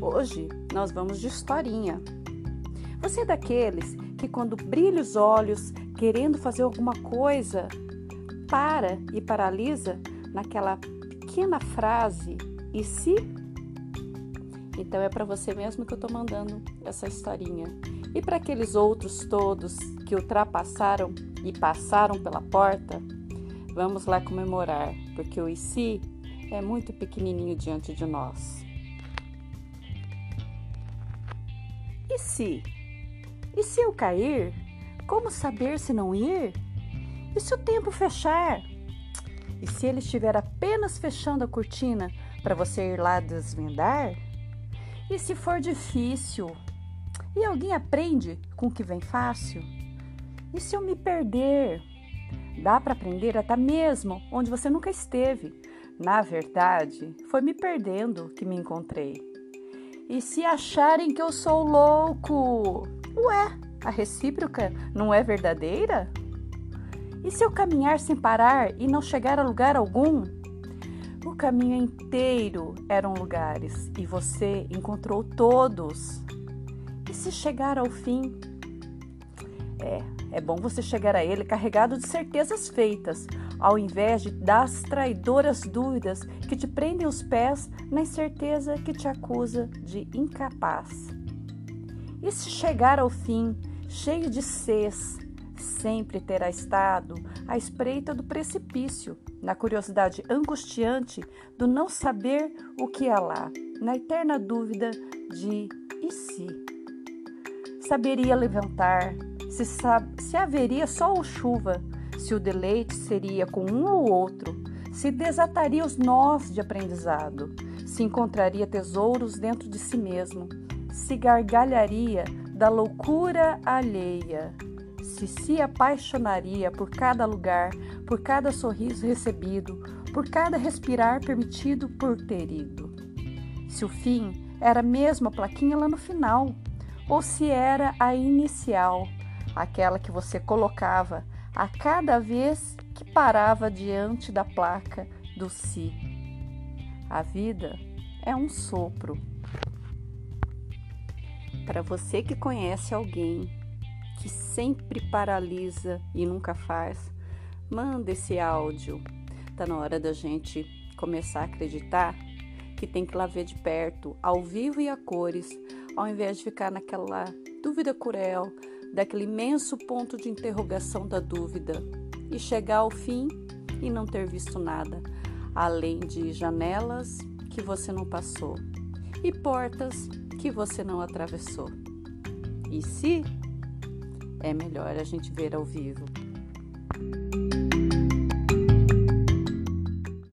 Hoje nós vamos de historinha. Você é daqueles que, quando brilha os olhos querendo fazer alguma coisa, para e paralisa naquela pequena frase e se? Então é para você mesmo que eu estou mandando essa historinha. E para aqueles outros todos que ultrapassaram e passaram pela porta, vamos lá comemorar, porque o e se é muito pequenininho diante de nós. E se? E se eu cair? Como saber se não ir? E se o tempo fechar? E se ele estiver apenas fechando a cortina para você ir lá desvendar? E se for difícil? E alguém aprende com o que vem fácil? E se eu me perder? Dá para aprender até mesmo onde você nunca esteve. Na verdade, foi me perdendo que me encontrei. E se acharem que eu sou louco? Ué, a recíproca não é verdadeira? E se eu caminhar sem parar e não chegar a lugar algum? O caminho inteiro eram lugares e você encontrou todos. E se chegar ao fim? É, é bom você chegar a ele carregado de certezas feitas, ao invés de das traidoras dúvidas que te prendem os pés na incerteza que te acusa de incapaz. E se chegar ao fim, cheio de sês, sempre terá estado à espreita do precipício, na curiosidade angustiante do não saber o que há lá, na eterna dúvida de e se? Saberia levantar, se, se haveria sol ou chuva, se o deleite seria com um ou outro, se desataria os nós de aprendizado, se encontraria tesouros dentro de si mesmo, se gargalharia da loucura alheia, se se apaixonaria por cada lugar, por cada sorriso recebido, por cada respirar permitido por ter ido. Se o fim era mesmo a plaquinha lá no final, ou se era a inicial, aquela que você colocava a cada vez que parava diante da placa do si. A vida é um sopro. Para você que conhece alguém que sempre paralisa e nunca faz, manda esse áudio. Tá na hora da gente começar a acreditar que tem que lá ver de perto, ao vivo e a cores, ao invés de ficar naquela dúvida cruel, daquele imenso ponto de interrogação da dúvida e chegar ao fim e não ter visto nada, além de janelas que você não passou e portas que você não atravessou. E se é melhor a gente ver ao vivo.